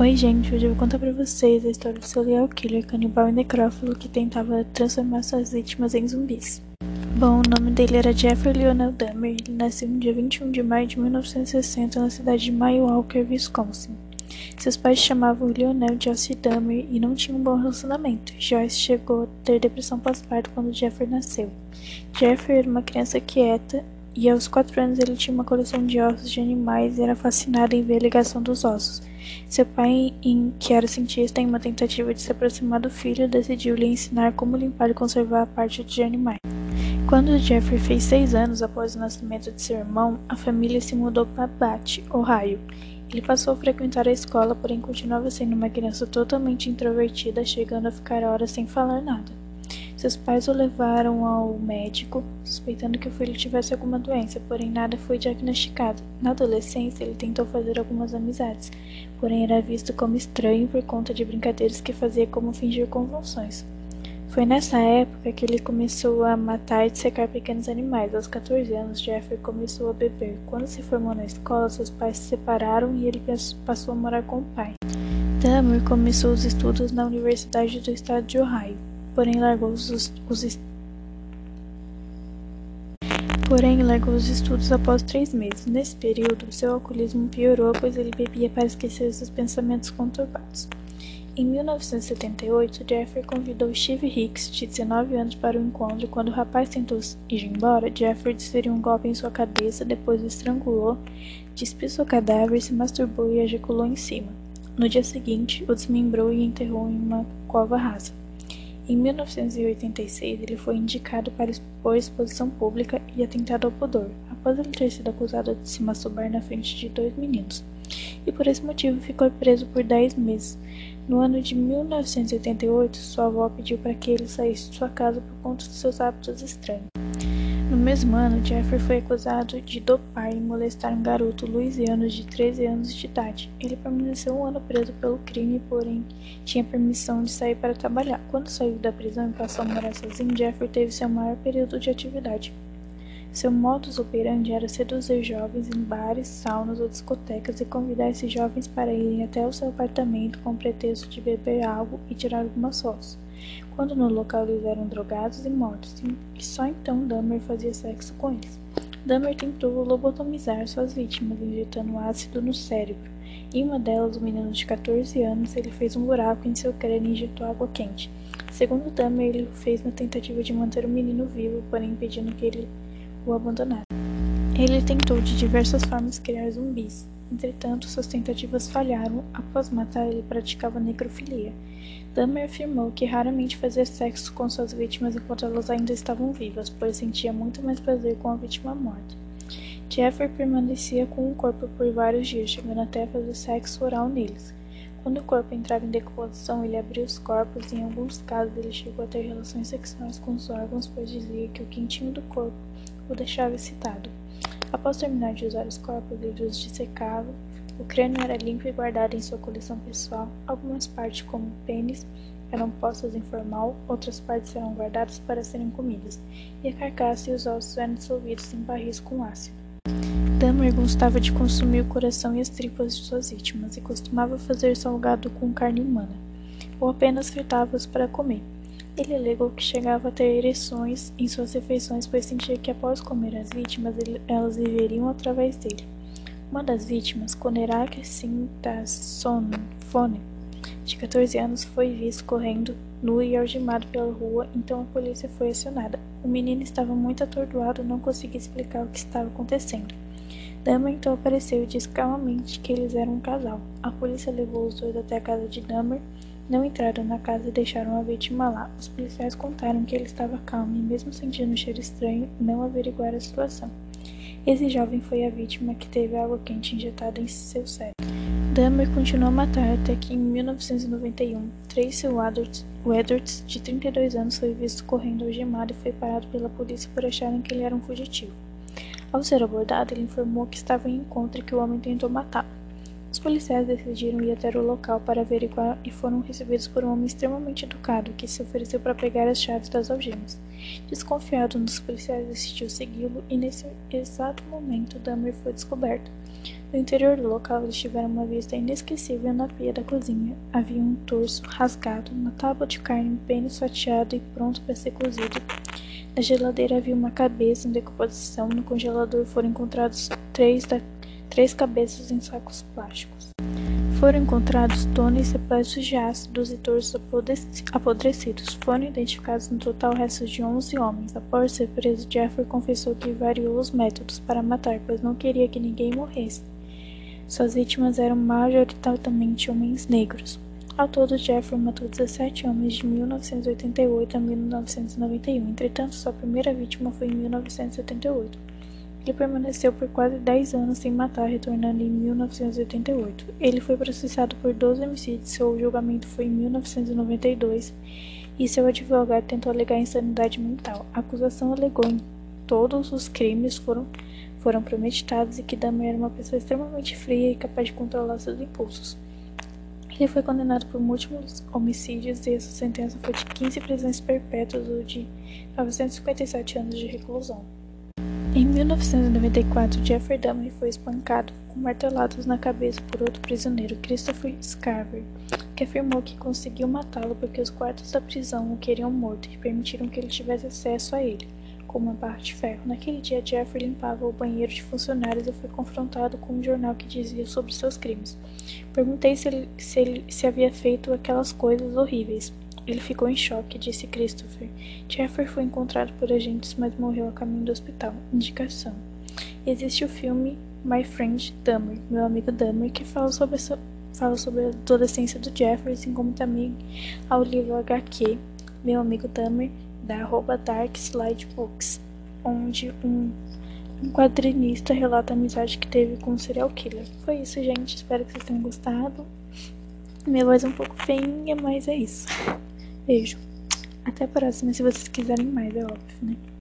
Oi gente, hoje eu vou contar pra vocês a história do serial killer canibal e necrófilo que tentava transformar suas vítimas em zumbis. Bom, o nome dele era Jeffrey Lionel Dahmer ele nasceu no dia 21 de maio de 1960 na cidade de Milwaukee, Wisconsin. Seus pais chamavam Lionel Joyce Dahmer e não tinham um bom relacionamento. Joyce chegou a ter depressão pós-parto quando Jeffrey nasceu. Jeffrey era uma criança quieta e aos quatro anos ele tinha uma coleção de ossos de animais e era fascinado em ver a ligação dos ossos. Seu pai, que era cientista, em uma tentativa de se aproximar do filho, decidiu lhe ensinar como limpar e conservar a parte de animais. Quando Jeffrey fez seis anos após o nascimento de seu irmão, a família se mudou para Bath, Ohio. Ele passou a frequentar a escola, porém continuava sendo uma criança totalmente introvertida, chegando a ficar horas sem falar nada. Seus pais o levaram ao médico, suspeitando que o filho tivesse alguma doença, porém nada foi diagnosticado. Na adolescência, ele tentou fazer algumas amizades, porém era visto como estranho por conta de brincadeiras que fazia como fingir convulsões. Foi nessa época que ele começou a matar e dissecar pequenos animais. Aos 14 anos, Jeffrey começou a beber. Quando se formou na escola, seus pais se separaram e ele passou a morar com o pai. Dahmer começou os estudos na Universidade do Estado de Ohio porém largou os, os porém largou os estudos após três meses. Nesse período, seu alcoolismo piorou, pois ele bebia para esquecer seus pensamentos conturbados. Em 1978, Jeffrey convidou Steve Hicks, de 19 anos, para o encontro. Quando o rapaz tentou ir embora, Jeffrey desferiu um golpe em sua cabeça, depois o estrangulou, despiu seu cadáver, se masturbou e ejaculou em cima. No dia seguinte, o desmembrou e enterrou em uma cova rasa. Em 1986, ele foi indicado para expor exposição pública e atentado ao pudor, após ele ter sido acusado de se masturbar na frente de dois meninos, e por esse motivo ficou preso por 10 meses. No ano de 1988, sua avó pediu para que ele saísse de sua casa por conta de seus hábitos estranhos. Mesmo ano, Jeffrey foi acusado de dopar e molestar um garoto louisiano de 13 anos de idade. Ele permaneceu um ano preso pelo crime, porém tinha permissão de sair para trabalhar. Quando saiu da prisão e passou a morar sozinho, Jeffrey teve seu maior período de atividade. Seu modus operandi era seduzir jovens em bares, saunas ou discotecas e convidar esses jovens para irem até o seu apartamento com o pretexto de beber algo e tirar algumas fotos. Quando no local eles eram drogados e mortos, e só então Dahmer fazia sexo com eles. Dahmer tentou lobotomizar suas vítimas, injetando ácido no cérebro. Em uma delas, um menino de 14 anos, ele fez um buraco em seu crânio e injetou água quente. Segundo Dahmer, ele o fez na tentativa de manter o menino vivo, porém impedindo que ele o abandonasse. Ele tentou de diversas formas criar zumbis. Entretanto, suas tentativas falharam. Após matar, ele praticava necrofilia. Dahmer afirmou que raramente fazia sexo com suas vítimas enquanto elas ainda estavam vivas, pois sentia muito mais prazer com a vítima morta. Jeffrey permanecia com o corpo por vários dias, chegando até a fazer sexo oral neles. Quando o corpo entrava em decomposição, ele abria os corpos e, em alguns casos, ele chegou a ter relações sexuais com os órgãos, pois dizia que o quentinho do corpo o deixava excitado. Após terminar de usar os corpos, ele os dissecava. O crânio era limpo e guardado em sua coleção pessoal. Algumas partes, como o pênis, eram postas em formal, outras partes eram guardadas para serem comidas, e a carcaça e os ossos eram dissolvidos em barris com ácido. Dahmer gostava de consumir o coração e as tripas de suas vítimas e costumava fazer salgado com carne humana, ou apenas fritava-os para comer. Ele alegou que chegava a ter ereções em suas refeições, pois sentia que após comer as vítimas, elas viveriam através dele. Uma das vítimas, Conerak Sintasonfone, de 14 anos, foi visto correndo nu e algemado pela rua, então a polícia foi acionada. O menino estava muito atordoado e não conseguia explicar o que estava acontecendo. Dahmer então apareceu e disse calmamente que eles eram um casal. A polícia levou os dois até a casa de Dahmer não entraram na casa e deixaram a vítima lá. Os policiais contaram que ele estava calmo e, mesmo sentindo um cheiro estranho, não averiguaram a situação. Esse jovem foi a vítima que teve água quente injetada em seu cérebro. Dahmer continuou a matar até que, em 1991, Tracy Edwards, de 32 anos, foi visto correndo algemado e foi parado pela polícia por acharem que ele era um fugitivo. Ao ser abordado, ele informou que estava em encontro e que o homem tentou matá-lo. Policiais decidiram ir até o local para averiguar e foram recebidos por um homem extremamente educado que se ofereceu para pegar as chaves das algemas. Desconfiado, um dos policiais decidiu segui-lo e nesse exato momento Dahmer foi descoberto. No interior do local, eles tiveram uma vista inesquecível na pia da cozinha. Havia um torso rasgado, uma tábua de carne bem fatiado e pronto para ser cozido. Na geladeira havia uma cabeça em decomposição. No congelador foram encontrados três, da, três cabeças em sacos plásticos. Foram encontrados toneladas repletos de ácidos e torsos apodrecidos. Foram identificados no total restos de 11 homens. Após ser preso, Jeffrey confessou que variou os métodos para matar, pois não queria que ninguém morresse. Suas vítimas eram majoritariamente homens negros. Ao todo, Jeffrey matou 17 homens de 1988 a 1991. Entretanto, sua primeira vítima foi em 1978. Ele permaneceu por quase 10 anos sem matar, retornando em 1988. Ele foi processado por 12 homicídios, seu julgamento foi em 1992 e seu advogado tentou alegar insanidade mental. A acusação alegou que todos os crimes foram, foram premeditados e que Dahmer era uma pessoa extremamente fria e capaz de controlar seus impulsos. Ele foi condenado por múltiplos homicídios e sua sentença foi de 15 prisões perpétuas ou de 957 anos de reclusão. Em 1994, Jeffrey Dahmer foi espancado com marteladas na cabeça por outro prisioneiro, Christopher Scarver, que afirmou que conseguiu matá-lo porque os guardas da prisão o queriam morto e permitiram que ele tivesse acesso a ele, com uma barra de ferro. Naquele dia, Jeffrey limpava o banheiro de funcionários e foi confrontado com um jornal que dizia sobre seus crimes. Perguntei se ele, se ele se havia feito aquelas coisas horríveis. Ele ficou em choque, disse Christopher. Jeffrey foi encontrado por agentes, mas morreu a caminho do hospital. Indicação. Existe o filme My Friend Dahmer, Meu Amigo Dahmer, que fala sobre, fala sobre a adolescência do Jeffrey, assim como também ao livro HQ Meu Amigo Dahmer, da arroba Dark Slide Books, onde um, um quadrinista relata a amizade que teve com um serial killer. Foi isso, gente. Espero que vocês tenham gostado. Minha voz é um pouco feinha, mas é isso. Beijo. Até a próxima, se vocês quiserem mais, é óbvio, né?